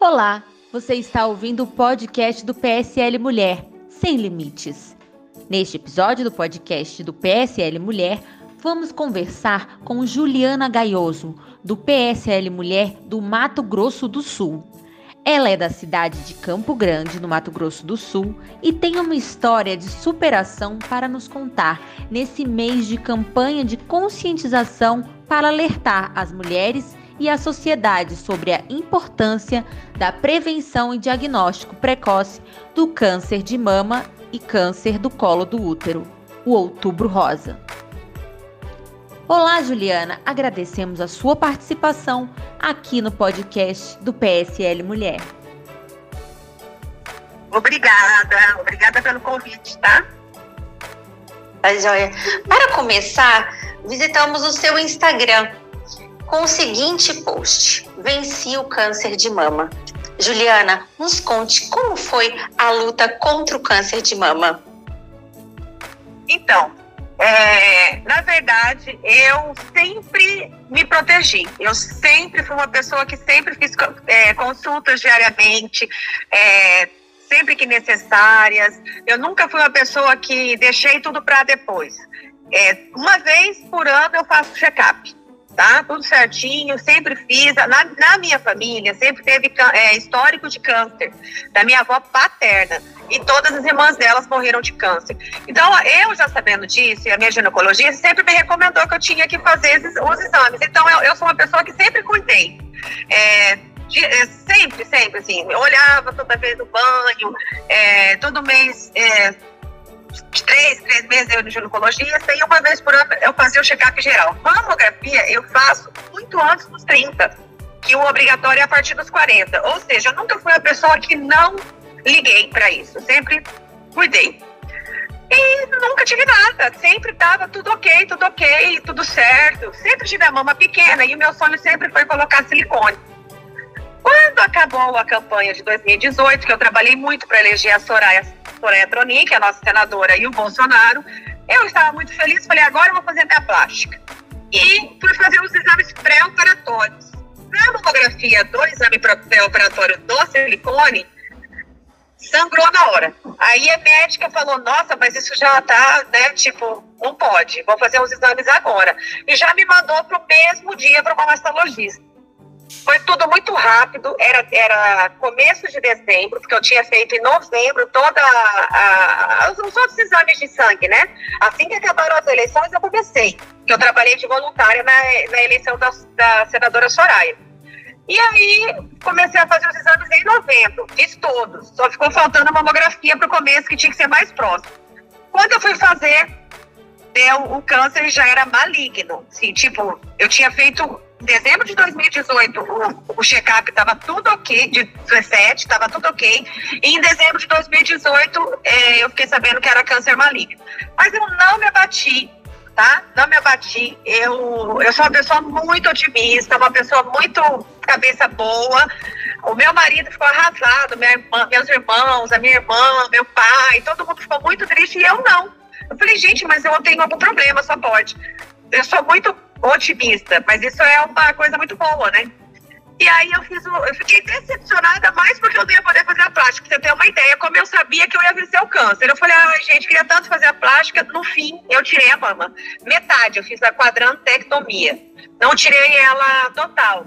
Olá, você está ouvindo o podcast do PSL Mulher, Sem Limites. Neste episódio do podcast do PSL Mulher, vamos conversar com Juliana Gaioso, do PSL Mulher do Mato Grosso do Sul. Ela é da cidade de Campo Grande, no Mato Grosso do Sul, e tem uma história de superação para nos contar nesse mês de campanha de conscientização para alertar as mulheres e a sociedade sobre a importância da prevenção e diagnóstico precoce do câncer de mama e câncer do colo do útero, o Outubro Rosa. Olá, Juliana, agradecemos a sua participação aqui no podcast do PSL Mulher. Obrigada, obrigada pelo convite, tá? Tá joia. Para começar, visitamos o seu Instagram com o seguinte post: Venci o câncer de mama. Juliana, nos conte como foi a luta contra o câncer de mama. Então, é, na verdade, eu sempre me protegi. Eu sempre fui uma pessoa que sempre fiz é, consultas diariamente, é, sempre que necessárias. Eu nunca fui uma pessoa que deixei tudo para depois. É, uma vez por ano eu faço check-up tá? Tudo certinho, sempre fiz. Na, na minha família, sempre teve é, histórico de câncer, da minha avó paterna. E todas as irmãs delas morreram de câncer. Então, eu já sabendo disso, e a minha ginecologista sempre me recomendou que eu tinha que fazer os exames. Então, eu, eu sou uma pessoa que sempre cuidei. É, de, é, sempre, sempre, assim, olhava toda vez no banho, é, todo mês é, três, três meses eu no ginecologista e uma vez por ano eu fazia o check-up geral. Mamografia eu faço muito antes dos 30, que o obrigatório é a partir dos 40. Ou seja, eu nunca fui a pessoa que não liguei para isso, sempre cuidei. E nunca tive nada, sempre estava tudo ok, tudo ok, tudo certo. Sempre tive a mama pequena e o meu sonho sempre foi colocar silicone. Quando acabou a campanha de 2018, que eu trabalhei muito para eleger a Soraya Soraya Tronic, a nossa senadora, e o Bolsonaro, eu estava muito feliz, falei, agora eu vou fazer minha plástica. E fui fazer os exames pré-operatórios. Na mamografia do exame pré-operatório do silicone, sangrou na hora. Aí a médica falou, nossa, mas isso já tá, né, tipo, não pode, vou fazer os exames agora. E já me mandou para o mesmo dia para uma mastologista. Foi tudo muito rápido, era, era começo de dezembro, porque eu tinha feito em novembro toda a, a, os outros exames de sangue, né? Assim que acabaram as eleições, eu comecei, que eu trabalhei de voluntária na, na eleição da, da senadora Soraya. E aí comecei a fazer os exames em novembro, fiz todos, só ficou faltando a mamografia para o começo, que tinha que ser mais próximo. Quando eu fui fazer, deu, o câncer já era maligno, assim, tipo, eu tinha feito dezembro de 2018, o, o check-up estava tudo ok, de 17, estava tudo ok. E em dezembro de 2018, é, eu fiquei sabendo que era câncer maligno. Mas eu não me abati, tá? Não me abati. Eu, eu sou uma pessoa muito otimista, uma pessoa muito cabeça boa. O meu marido ficou arrasado, minha irmã, meus irmãos, a minha irmã, meu pai, todo mundo ficou muito triste e eu não. Eu falei, gente, mas eu tenho algum problema, só pode. Eu sou muito otimista, mas isso é uma coisa muito boa, né? E aí eu fiz, eu fiquei decepcionada mais porque eu não ia poder fazer a plástica. Você ter uma ideia, como eu sabia que eu ia vencer o câncer. Eu falei, ai, gente, queria tanto fazer a plástica. No fim, eu tirei a mama. Metade, eu fiz a quadrantectomia. Não tirei ela total.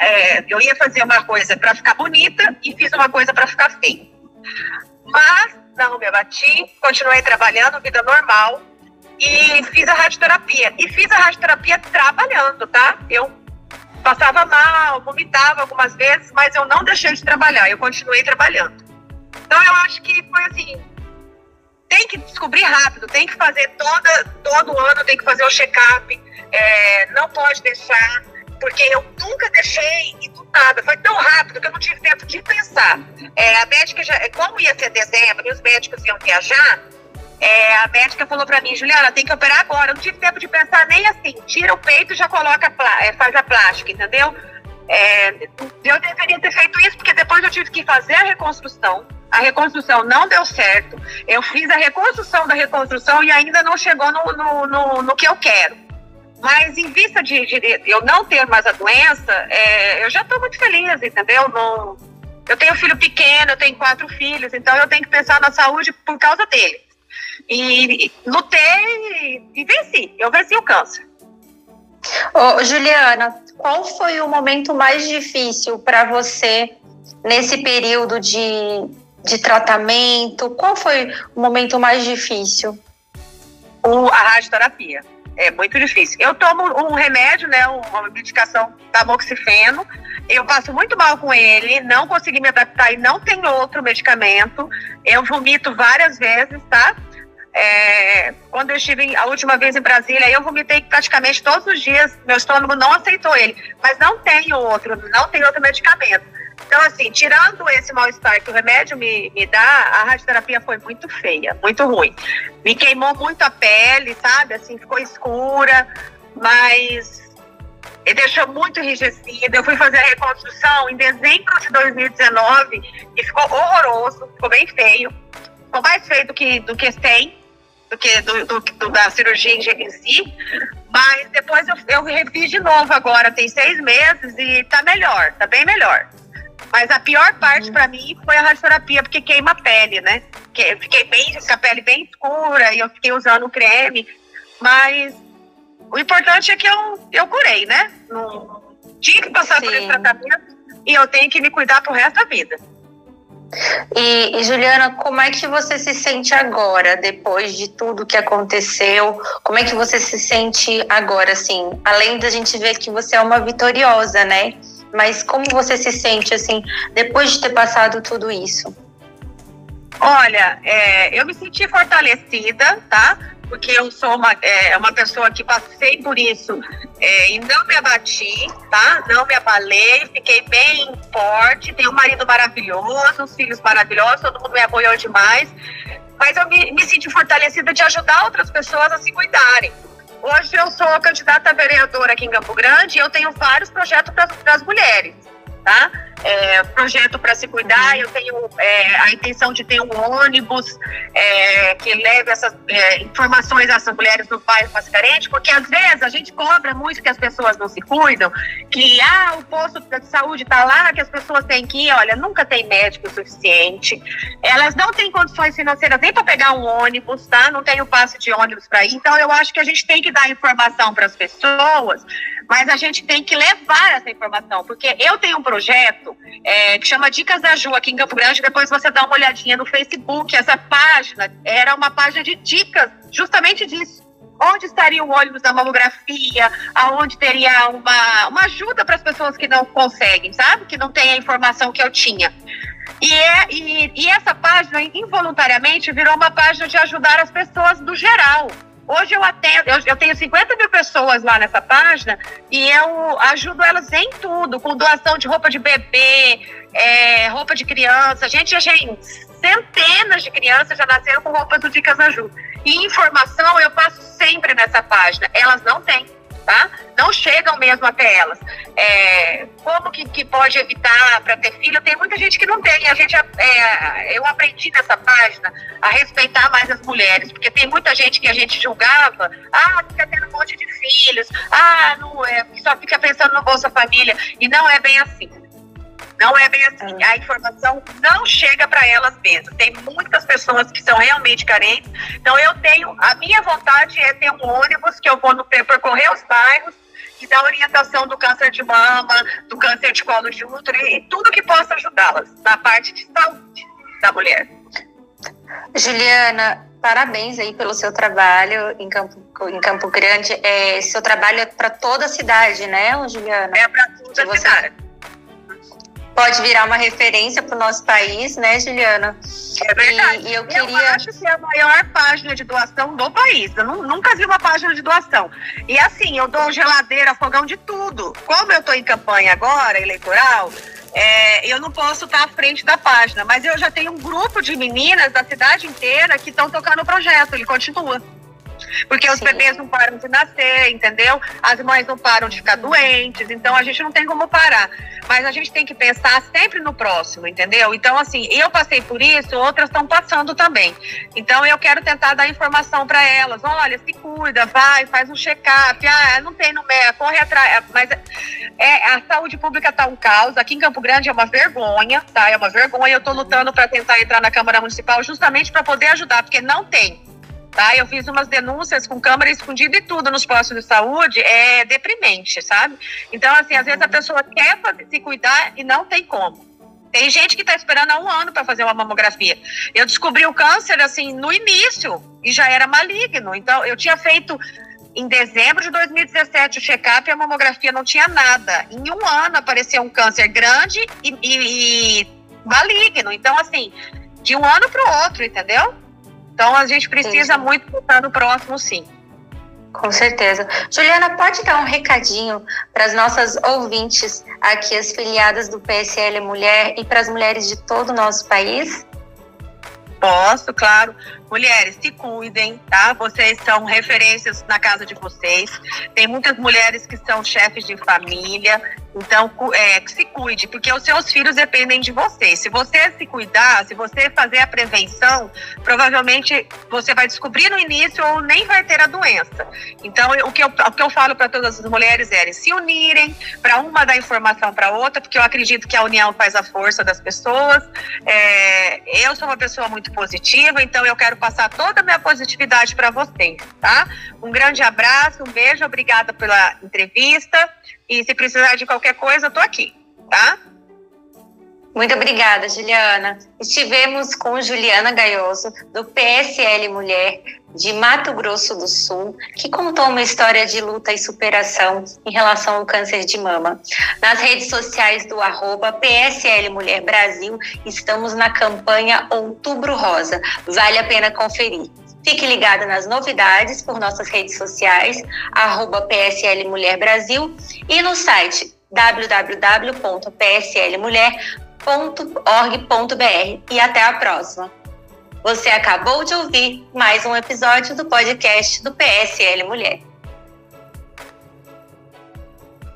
É, eu ia fazer uma coisa para ficar bonita e fiz uma coisa para ficar feia. Mas não me abati, continuei trabalhando, vida normal e fiz a radioterapia. E fiz a radioterapia trabalhando, tá? Eu passava mal, vomitava algumas vezes, mas eu não deixei de trabalhar, eu continuei trabalhando. Então eu acho que foi assim, tem que descobrir rápido, tem que fazer toda, todo ano, tem que fazer o check-up, é, não pode deixar, porque eu nunca deixei e do nada, foi tão rápido que eu não tive tempo de pensar. É, a médica já, como ia ser dezembro e os médicos iam viajar, é, a médica falou para mim, Juliana, tem que operar agora. Eu não tive tempo de pensar nem assim. Tira o peito e já coloca, é, faz a plástica, entendeu? É, eu deveria ter feito isso porque depois eu tive que fazer a reconstrução. A reconstrução não deu certo. Eu fiz a reconstrução da reconstrução e ainda não chegou no, no, no, no que eu quero. Mas em vista de, de, eu não ter mais a doença, é, eu já estou muito feliz, entendeu? Não, Eu tenho filho pequeno, eu tenho quatro filhos, então eu tenho que pensar na saúde por causa dele. E lutei e venci. Eu venci o câncer. Ô, Juliana, qual foi o momento mais difícil para você nesse período de, de tratamento? Qual foi o momento mais difícil? O, a radioterapia. É muito difícil. Eu tomo um remédio, né, uma medicação tamoxifeno. Eu passo muito mal com ele, não consegui me adaptar e não tem outro medicamento. Eu vomito várias vezes, tá? É, quando eu estive a última vez em Brasília, eu vomitei praticamente todos os dias, meu estômago não aceitou ele, mas não tem outro, não tem outro medicamento. Então, assim, tirando esse mal-estar que o remédio me, me dá, a radioterapia foi muito feia, muito ruim. Me queimou muito a pele, sabe? Assim, ficou escura, mas ele deixou muito enrijecida. Eu fui fazer a reconstrução em dezembro de 2019 e ficou horroroso, ficou bem feio. Ficou mais feio do que, do que tem do que do, do, do, da cirurgia em si. Mas depois eu, eu refiz de novo agora, tem seis meses e tá melhor, tá bem melhor. Mas a pior parte para mim foi a radioterapia, porque queima a pele, né? Eu fiquei bem com a pele bem escura e eu fiquei usando o creme. Mas o importante é que eu, eu curei, né? Não, tinha que passar Sim. por esse tratamento e eu tenho que me cuidar pro resto da vida. E, e, Juliana, como é que você se sente agora, depois de tudo que aconteceu? Como é que você se sente agora, assim? Além da gente ver que você é uma vitoriosa, né? Mas como você se sente, assim, depois de ter passado tudo isso? Olha, é, eu me senti fortalecida, tá? porque eu sou uma, é, uma pessoa que passei por isso é, e não me abati, tá? Não me abalei, fiquei bem forte, tenho um marido maravilhoso, os filhos maravilhosos, todo mundo me apoiou demais, mas eu me, me senti fortalecida de ajudar outras pessoas a se cuidarem. Hoje eu sou candidata a vereadora aqui em Campo Grande e eu tenho vários projetos para as mulheres, tá? É, projeto para se cuidar. Eu tenho é, a intenção de ter um ônibus é, que leve essas é, informações essas mulheres no bairro mais carente, porque às vezes a gente cobra muito que as pessoas não se cuidam, que ah, o posto de saúde está lá, que as pessoas têm que ir. Olha, nunca tem médico suficiente. Elas não têm condições financeiras nem para pegar um ônibus, tá? Não tem o passe de ônibus para ir. Então eu acho que a gente tem que dar informação para as pessoas mas a gente tem que levar essa informação, porque eu tenho um projeto é, que chama Dicas da Ju aqui em Campo Grande, depois você dá uma olhadinha no Facebook, essa página era uma página de dicas justamente disso. Onde estaria o ônibus da mamografia, aonde teria uma, uma ajuda para as pessoas que não conseguem, sabe? Que não tem a informação que eu tinha. E, é, e, e essa página, involuntariamente, virou uma página de ajudar as pessoas do geral. Hoje eu atendo, eu, eu, tenho 50 mil pessoas lá nessa página e eu ajudo elas em tudo, com doação de roupa de bebê, é, roupa de criança. Gente, gente, centenas de crianças já nasceram com roupas do Dicas Ajuda. E informação eu passo sempre nessa página. Elas não têm tá? Não chegam mesmo até elas. É, como que, que pode evitar para ter filho? Tem muita gente que não tem. A gente, é, eu aprendi nessa página a respeitar mais as mulheres, porque tem muita gente que a gente julgava, ah, fica tendo um monte de filhos, ah, não é, só fica pensando no Bolsa Família. E não é bem assim. Não é bem assim. A informação não chega para elas mesmas. Tem muitas pessoas que são realmente carentes. Então, eu tenho. A minha vontade é ter um ônibus que eu vou no, percorrer os bairros e dar orientação do câncer de mama, do câncer de colo de útero e tudo que possa ajudá-las na parte de saúde da mulher. Juliana, parabéns aí pelo seu trabalho em Campo, em Campo Grande. É, seu trabalho é para toda a cidade, né, Juliana? É para toda a você... cidade pode virar uma referência para o nosso país, né, Juliana? É verdade. E, e eu queria. Eu acho que é a maior página de doação do país. Eu nunca vi uma página de doação. E assim, eu dou geladeira, fogão de tudo. Como eu estou em campanha agora, eleitoral, é, eu não posso estar à frente da página, mas eu já tenho um grupo de meninas da cidade inteira que estão tocando o projeto, ele continua. Porque os Sim. bebês não param de nascer, entendeu? As mães não param de ficar doentes, então a gente não tem como parar. Mas a gente tem que pensar sempre no próximo, entendeu? Então, assim, eu passei por isso, outras estão passando também. Então, eu quero tentar dar informação para elas. Olha, se cuida, vai, faz um check-up. Ah, não tem no MEA, corre atrás. Mas é, a saúde pública está um caos. Aqui em Campo Grande é uma vergonha, tá? É uma vergonha. Eu estou lutando para tentar entrar na Câmara Municipal justamente para poder ajudar, porque não tem. Tá? Eu fiz umas denúncias com câmera escondida e tudo nos postos de saúde, é deprimente, sabe? Então, assim, às vezes a pessoa quer se cuidar e não tem como. Tem gente que está esperando há um ano para fazer uma mamografia. Eu descobri o câncer, assim, no início e já era maligno. Então, eu tinha feito em dezembro de 2017 o check-up e a mamografia não tinha nada. Em um ano apareceu um câncer grande e, e, e maligno. Então, assim, de um ano para o outro, entendeu? Então a gente precisa sim. muito estar no próximo, sim. Com certeza. Juliana, pode dar um recadinho para as nossas ouvintes aqui, as filiadas do PSL Mulher e para as mulheres de todo o nosso país? Posso, claro. Mulheres, se cuidem, tá? Vocês são referências na casa de vocês. Tem muitas mulheres que são chefes de família, então é, se cuide, porque os seus filhos dependem de você. Se você se cuidar, se você fazer a prevenção, provavelmente você vai descobrir no início ou nem vai ter a doença. Então, o que eu, o que eu falo para todas as mulheres é se unirem para uma dar informação para outra, porque eu acredito que a união faz a força das pessoas. É, eu sou uma pessoa muito positiva, então eu quero passar toda a minha positividade para vocês, tá? Um grande abraço, um beijo, obrigada pela entrevista. E se precisar de qualquer coisa, eu tô aqui, tá? Muito obrigada, Juliana. Estivemos com Juliana Gaioso, do PSL Mulher de Mato Grosso do Sul, que contou uma história de luta e superação em relação ao câncer de mama. Nas redes sociais do arroba PSL Mulher Brasil, estamos na campanha Outubro Rosa. Vale a pena conferir. Fique ligado nas novidades por nossas redes sociais, arroba PSL Mulher Brasil e no site www.pslmulher.org.br. E até a próxima! Você acabou de ouvir mais um episódio do podcast do PSL Mulher.